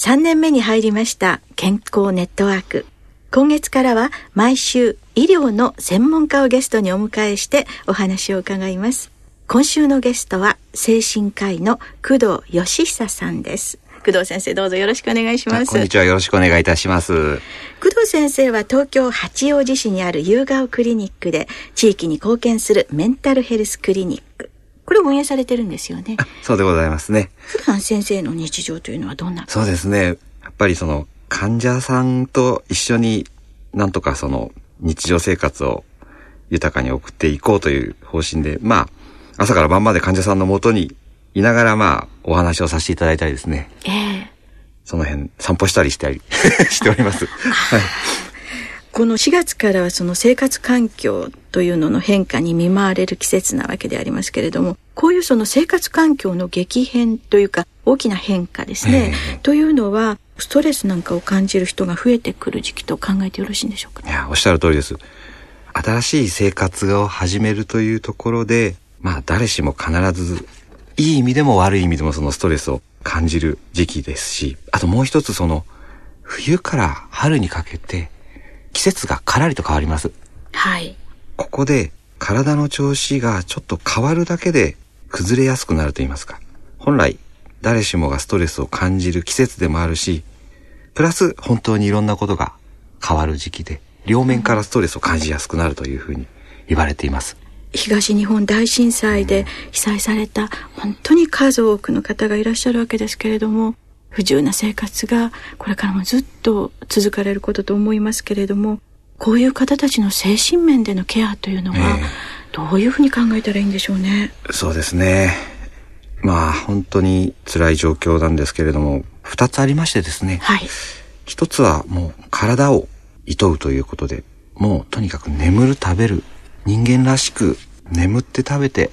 3年目に入りました健康ネットワーク。今月からは毎週医療の専門家をゲストにお迎えしてお話を伺います。今週のゲストは精神科医の工藤義久さんです。工藤先生どうぞよろしくお願いします。こんにちは。よろしくお願いいたします。工藤先生は東京八王子市にある夕顔クリニックで地域に貢献するメンタルヘルスクリニックこれを運営されてるんですよねそうでございますね普段先生の日常というのはどんな？そうですねやっぱりその患者さんと一緒になんとかその日常生活を豊かに送っていこうという方針で、まあ、朝から晩まで患者さんのもとにいながら、まあ、お話をさせていただいたりですね。ええその辺、散歩したりしたり しております。はい。この4月からはその生活環境というのの変化に見舞われる季節なわけでありますけれども、こういうその生活環境の激変というか大きな変化ですね、ええ。というのはストレスなんかを感じる人が増えてくる時期と考えてよろしいんでしょうか？いや、おっしゃる通りです。新しい生活を始めるというところで、まあ、誰しも必ず、いい意味でも悪い意味でもそのストレスを感じる時期ですし、あともう一つその、冬から春にかけて、季節がからりと変わります。はい。ここで体の調子がちょっと変わるだけで崩れやすくなると言いますか。本来誰しもがストレスを感じる季節でもあるし、プラス本当にいろんなことが変わる時期で、両面からストレスを感じやすくなるというふうに言われています。東日本大震災で被災された本当に数多くの方がいらっしゃるわけですけれども不自由な生活がこれからもずっと続かれることと思いますけれどもこういう方たちの精神面でのケアというのはええどういうふうに考えたらいいんでしょうね？そうですね。まあ本当に辛い状況なんですけれども、二つありましてですね。はい。一つはもう体を厭うということで、もうとにかく眠る食べる。人間らしく眠って食べて、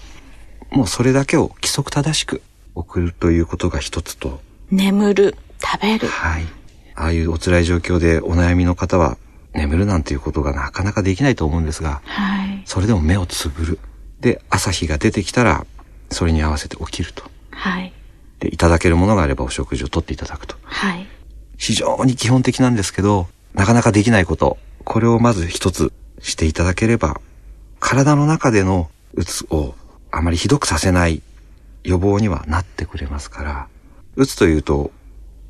もうそれだけを規則正しく送るということが一つと、眠る、食べる。はい。ああいうお辛い状況でお悩みの方は眠るなんていうことがなかなかできないと思うんですが、はい。それでも目をつぶる。で、朝日が出てきたら、それに合わせて起きると。はい。で、いただけるものがあればお食事をとっていただくと。はい。非常に基本的なんですけど、なかなかできないこと、これをまず一つしていただければ、体の中でのうつをあまりひどくさせない予防にはなってくれますから、うつというと、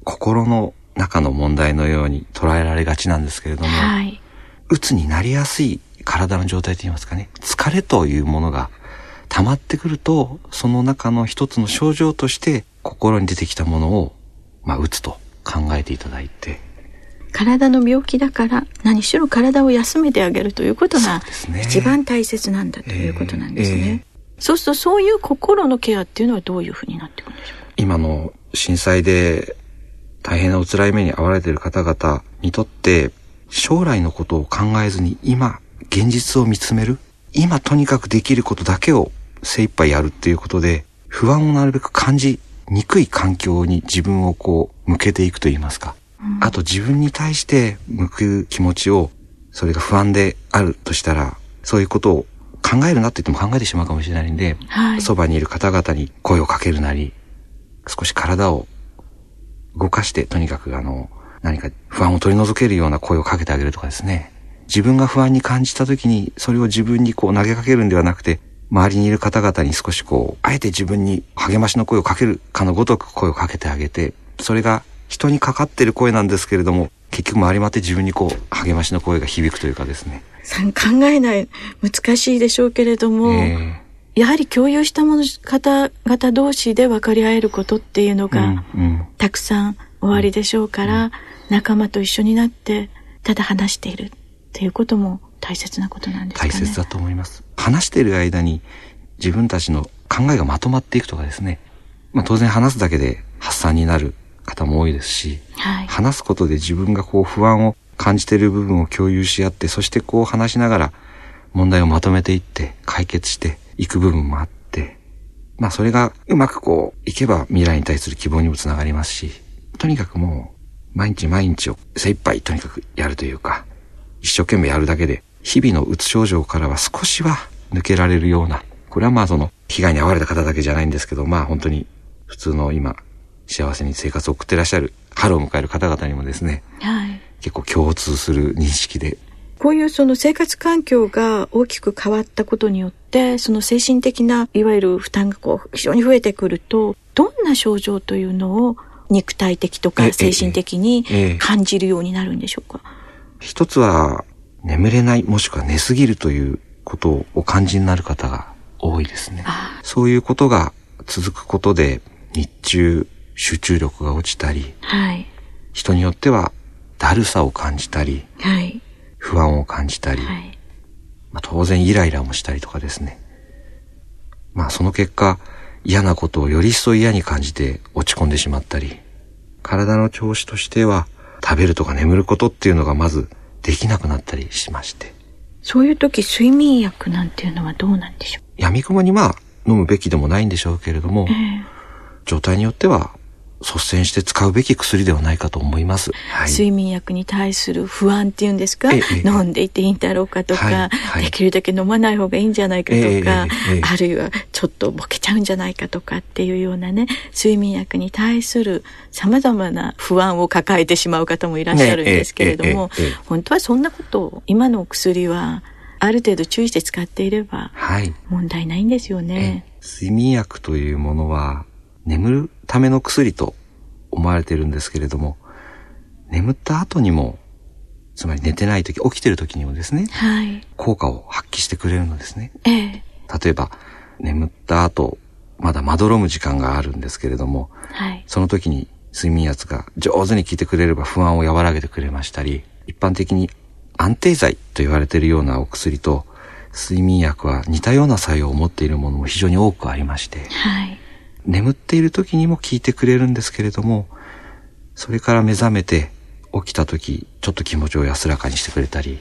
心の中の問題のように捉えられがちなんですけれども、はい。うつになりやすい体の状態といいますかね、疲れというものが溜まってくると、その中の一つの症状として心に出てきたものを、まあ、うつと考えていただいて、体の病気だから何しろ体を休めてあげるということが一番大切なんだということなんですね。えそうするとそういう心のケアっていうのはどういうふうになってくるんでしょうか？今の震災で大変なお辛い目に遭われている方々にとって、将来のことを考えずに今、現実を見つめる。今とにかくできることだけを精一杯やるっていうことで、不安をなるべく感じにくい環境に自分をこう、向けていくと言いますか。あと自分に対して向く気持ちを、それが不安であるとしたら、そういうことを考えるなって言っても考えてしまうかもしれないんで、はいそばにいる方々に声をかけるなり、少し体を動かして、とにかくあの、何か不安を取り除けるような声をかけてあげるとかですね。自分が不安に感じた時に、それを自分にこう投げかけるんではなくて、周りにいる方々に少しこう、あえて自分に励ましの声をかけるかのごとく声をかけてあげて、それが人にかかってる声なんですけれども、結局回り回って自分にこう、励ましの声が響くというかですね。考えない難しいでしょうけれども、えやはり共有したもの方々同士で分かり合えることっていうのえが、うんうんたくさんおありでしょうから、仲間と一緒になってただ話しているっていうことも大切なことなんですかね。大切だと思います。話している間に自分たちの考えがまとまっていくとかですね。まあ当然話すだけで発散になる方も多いですし、はい。話すことで自分がこう不安を感じている部分を共有し合って、そしてこう話しながら問題をまとめていって解決していく部分もあって、まあそれがうまくこういけば未来に対する希望にもつながりますし、とにかくもう毎日毎日を精一杯とにかくやるというか、一生懸命やるだけで日々のうつ症状からは少しは抜けられるような、これはまあその被害に遭われた方だけじゃないんですけど、まあ本当に普通の今幸せに生活を送ってらっしゃる春を迎える方々にもですね、はい。結構共通する認識で、こういうその生活環境が大きく変わったことによって、その精神的ないわゆる負担がこう非常に増えてくると、どんな症状というのを肉体的とええか精神的にええ感じるようになるんでしょうか？一つは眠れないもしくは寝すぎるということをお感じになる方が多いですね。あそういうことが続くことで日中集中力が落ちたり、はい。人によってはだるさを感じたり、はい。不安を感じたり、はい。まあ、当然イライラもしたりとかですね。まあその結果嫌なことをより一層嫌に感じて落ち込んでしまったり、体の調子としては食べるとか眠ることっていうのがまずできなくなったりしまして。そういう時睡眠薬なんていうのはどうなんでしょ闇雲にまあ飲むべきでもないんでしょうけれどもう。、ええ状態によっては率先して使うべき薬ではないかと思います。はい。睡眠薬に対する不安っていうんですか、飲んでいていいんだろうかとか、はいはいできるだけ飲まない方がいいんじゃないかとか、あるいはちょっとボケちゃうんじゃないかとかっていうようなね睡眠薬に対する様々な不安を抱えてしまう方もいらっしゃるんですけれども、本当はそんなことを今のお薬はある程度注意して使っていればはい。問題ないんですよえね。睡眠薬というものは眠るための薬と思われているんですけれども、眠った後にも、つまり寝てない時、起きてる時にもですね、はい。効果を発揮してくれるのですね。ええ。例えば、眠った後、まだまどろむ時間があるんですけれども、はい。その時に睡眠薬が上手に効いてくれれば不安を和らげてくれましたり、一般的に安定剤と言われているようなお薬と、睡眠薬は似たような作用を持っているものも非常に多くありまして、はい。眠っている時にも効いてくれるんですけれども、それから目覚めて起きた時、ちょっと気持ちを安らかにしてくれたり、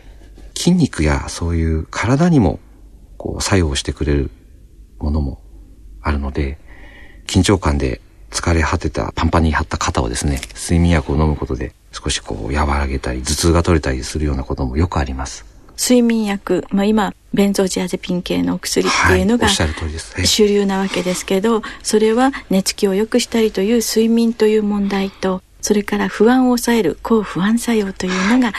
筋肉やそういう体にもこう作用してくれるものもあるので、緊張感で疲れ果てたパンパンに張った肩をですね、睡眠薬を飲むことで少しこう和らげたり、頭痛が取れたりするようなこともよくあります。睡眠薬、まあ、今ベンゾジアゼピン系のお薬っていうのが主流なわけですけどそれは寝つきを良くしたりという睡眠という問題とそれから不安を抑える抗不安作用というのが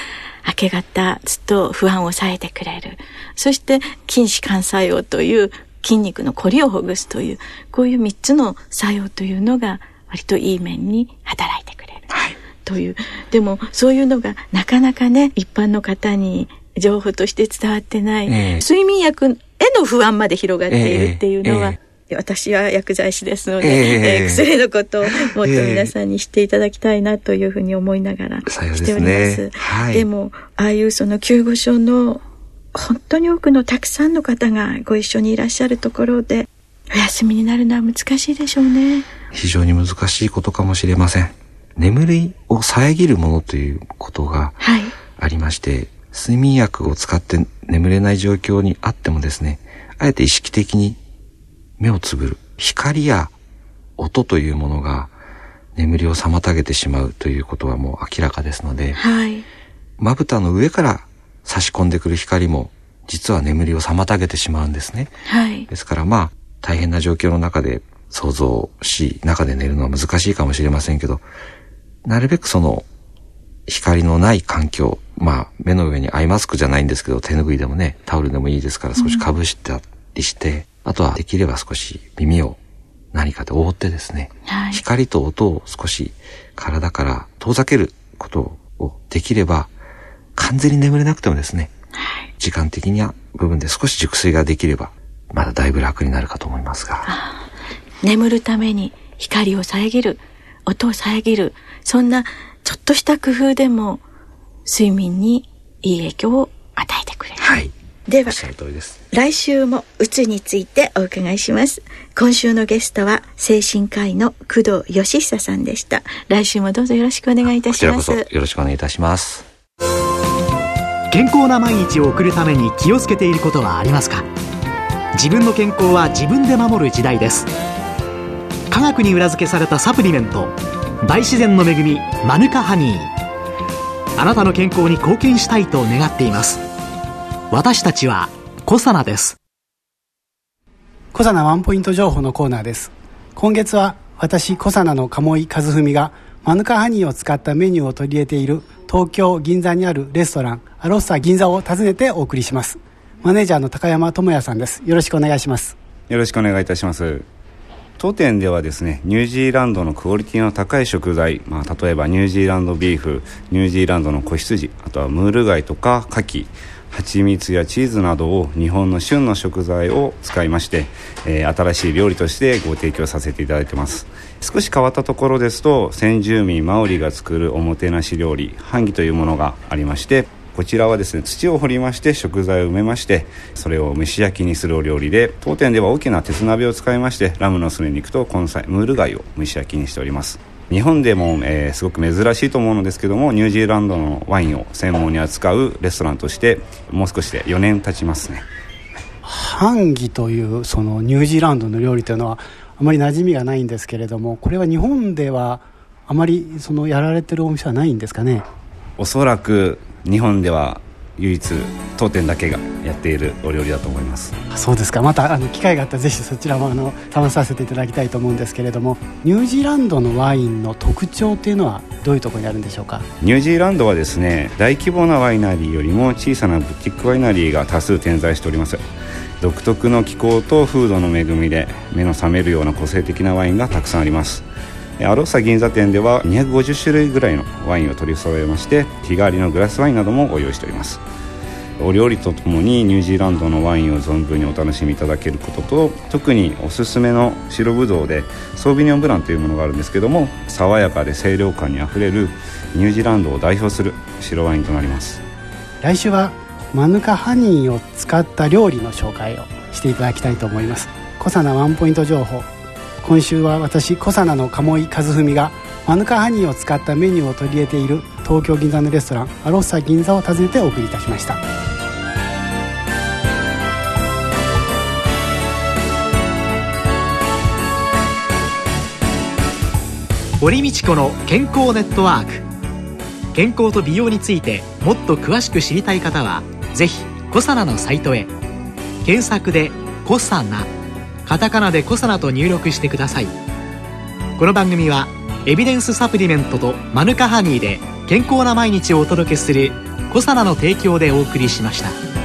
明け方ずっと不安を抑えてくれる。そして筋弛緩作用という筋肉のこりをほぐすというこういう3つの作用というのが割といい面に働いてくれる。はい。という。でもそういうのがなかなかね一般の方に情報として伝わってない、ええ睡眠薬への不安まで広がっているっていうのは、え私は薬剤師ですので、えええー薬のことをもっと皆さんに知っていただきたいなというふうに思いながらしております。はいでもああいうその救護所の本当に多くのたくさんの方がご一緒にいらっしゃるところでお休みになるのは難しいでしょうね。非常に難しいことかもしれません。眠りを遮るものということがはい。ありまして、睡眠薬を使って眠れない状況にあってもですね、あえて意識的に目をつぶる。光や音というものが眠りを妨げてしまうということはもう明らかですので、はい。まぶたの上から差し込んでくる光も実は眠りを妨げてしまうんですね。はい。ですからまあ、大変な状況の中で想像し、中で寝るのは難しいかもしれませんけど、なるべくその、光のない環境、まあ、目の上にアイマスクじゃないんですけど、手拭いでもね、タオルでもいいですから少しかぶしたりして、あとはできれば少し耳を何かで覆ってですね、はい。光と音を少し体から遠ざけることをできれば、完全に眠れなくてもですね、はい。時間的には部分で少し熟睡ができれば、まだだいぶ楽になるかと思いますが。眠るために光を遮る、音を遮る、そんなちょっとした工夫でも睡眠にいい影響を与えてくれる。はい。ではおっしゃる通りです。来週もうつについてお伺いします。今週のゲストは精神科医の工藤義久さんでした。来週もどうぞよろしくお願いいたします。こちらこそよろしくお願いいたします。健康な毎日を送るために気をつけていることはありますか？自分の健康は自分で守る時代です。科学に裏付けされたサプリメント大自然の恵みマヌカハニー。あなたの健康に貢献したいと願っています。私たちはコサナです。コサナワンポイント情報のコーナーです。今月は私コサナの鴨井和文がマヌカハニーを使ったメニューを取り入れている東京銀座にあるレストランアロッサ銀座を訪ねてお送りします。マネージャーの高山智也さんです。よろしくお願いします。よろしくお願いいたします当店ではですねニュージーランドのクオリティの高い食材、まあ、例えばニュージーランドビーフニュージーランドの子羊あとはムール貝とか牡蠣蜂蜜やチーズなどを日本の旬の食材を使いまして、えー、新しい料理としてご提供させていただいてます。少し変わったところですと先住民マオリが作るおもてなし料理ハンギというものがありましてこちらはですね土を掘りまして食材を埋めましてそれを蒸し焼きにするお料理で当店では大きな鉄鍋を使いましてラムのすね肉と根菜ムール貝を蒸し焼きにしております。日本でも、えー、すごく珍しいと思うのですけどもニュージーランドのワインを専門に扱うレストランとしてもう少しで4年経ちますね。ハンギというそのニュージーランドの料理というのはあまり馴染みがないんですけれどもこれは日本ではあまりそのやられてるお店はないんですかね？おそらく日本では唯一当店だけがやっているお料理だと思います。そうですか。またあの機会があったらぜひそちらもあの試させていただきたいと思うんですけれどもニュージーランドのワインの特徴っていうのはどういうところにあるんでしょうか？ニュージーランドはですね大規模なワイナリーよりも小さなブティックワイナリーが多数点在しております。独特の気候と風土の恵みで目の覚めるような個性的なワインがたくさんありますアロッサ銀座店では250種類ぐらいのワインを取り揃えまして日替わりのグラスワインなどもご用意しております。お料理とともにニュージーランドのワインを存分にお楽しみいただけることと特におすすめの白ぶどうでソービニョンブランというものがあるんですけども爽やかで清涼感にあふれるニュージーランドを代表する白ワインとなります。来週はマヌカハニーを使った料理の紹介をしていただきたいと思います。小サナワンポイント情報。今週は私小サナの鴨井和文がマヌカハニーを使ったメニューを取り入れている東京銀座のレストランアロッサ銀座を訪ねてお送りいたしました。堀道子の健康ネットワーク。健康と美容についてもっと詳しく知りたい方はぜひコサナのサイトへ。検索で「コサナ」カタカナで「コサナ」と入力してくださいこの番組はエビデンスサプリメントとマヌカハニーで健康な毎日をお届けする「コサナの提供」でお送りしました。